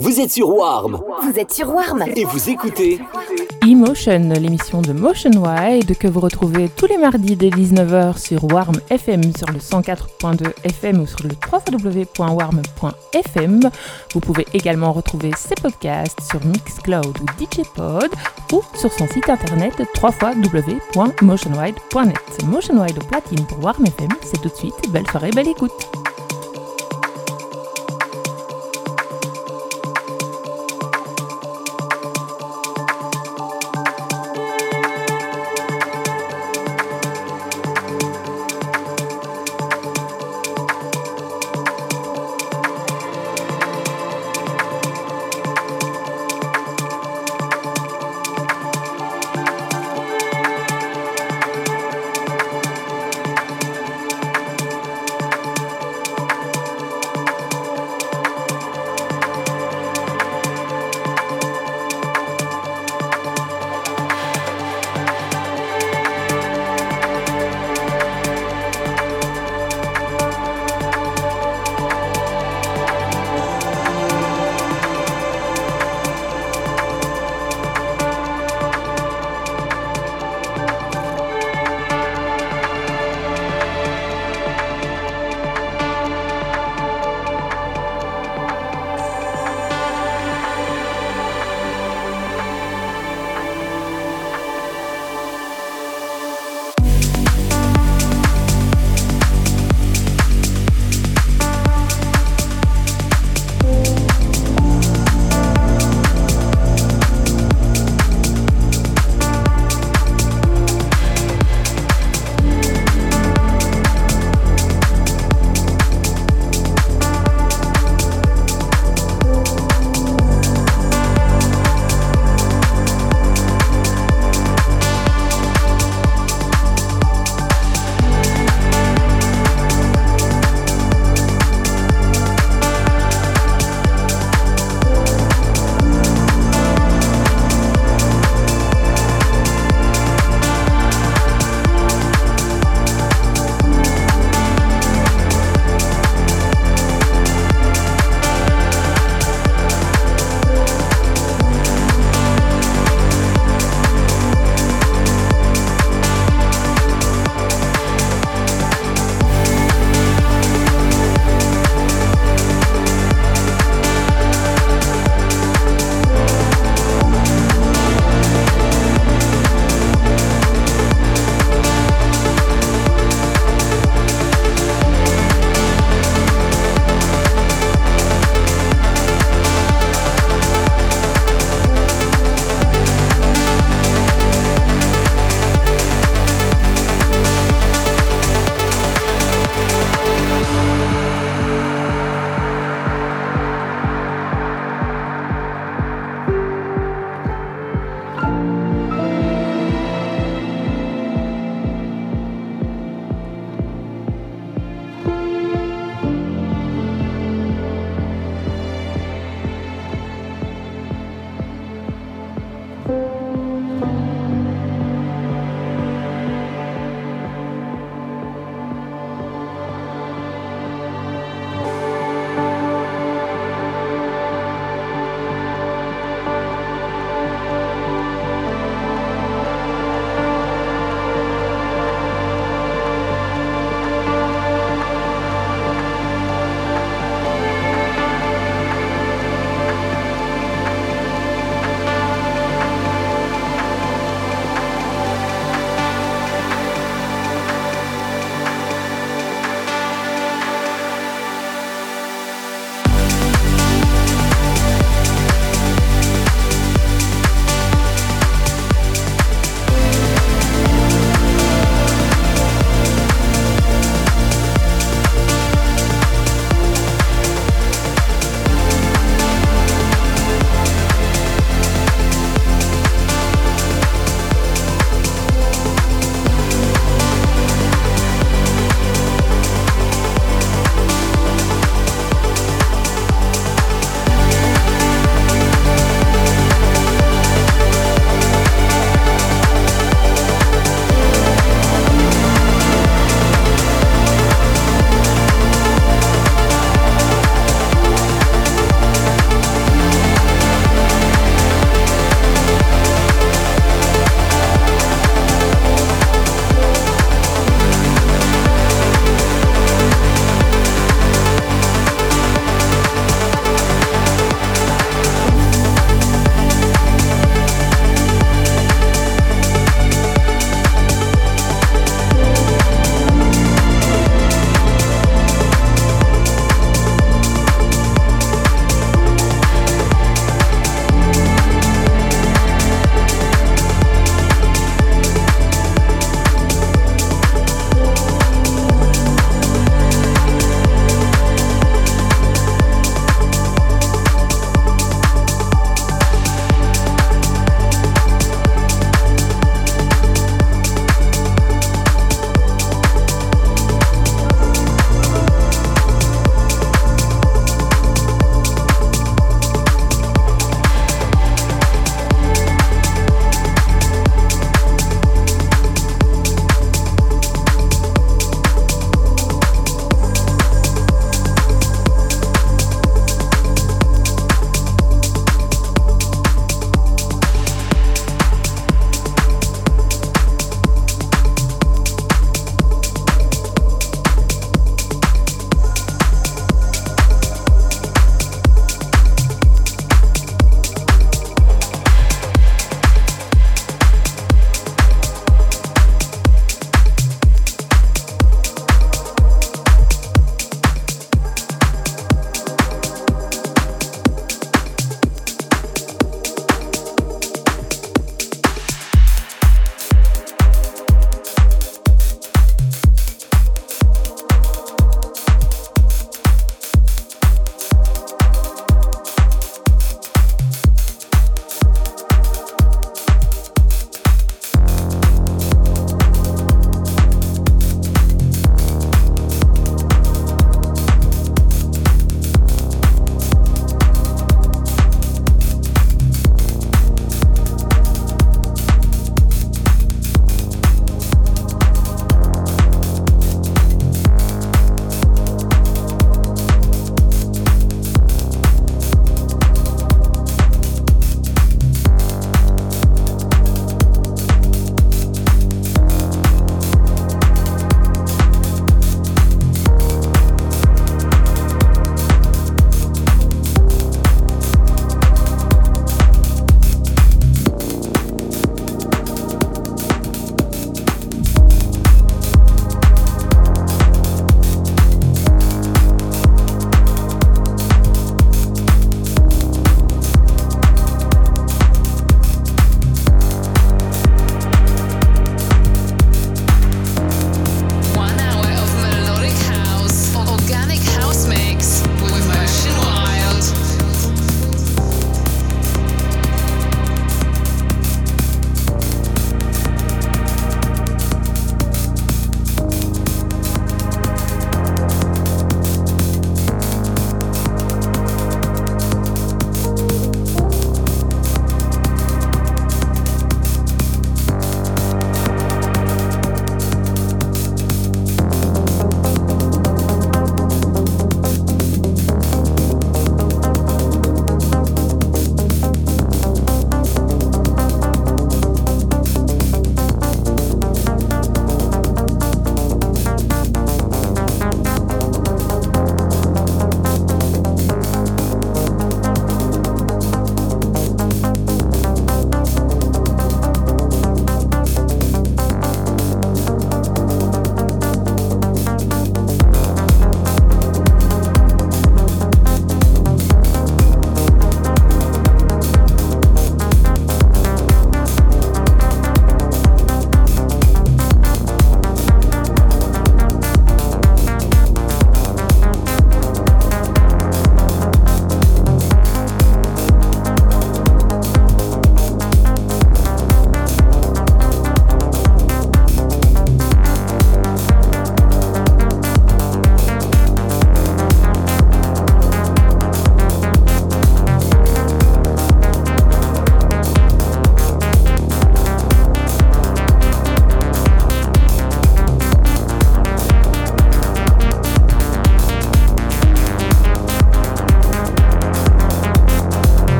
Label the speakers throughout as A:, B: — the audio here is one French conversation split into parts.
A: Vous êtes sur Warm
B: Vous êtes sur Warm
A: et vous écoutez
C: Emotion, l'émission de Motion Wide que vous retrouvez tous les mardis dès 19h sur Warm FM sur le 104.2 FM ou sur le www.warm.fm. Vous pouvez également retrouver ses podcasts sur Mixcloud ou DJpod ou sur son site internet www.motionwide.net. Motion Wide au platine pour Warm FM, c'est tout de suite. Belle soirée, belle écoute.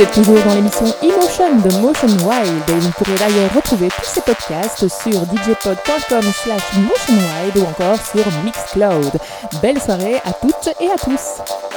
C: Vous êtes toujours dans l'émission Emotion de Motion Wild et vous pourrez d'ailleurs retrouver tous ces podcasts sur djpod.com slash motionwild ou encore sur Mixcloud. Belle soirée à toutes et à tous.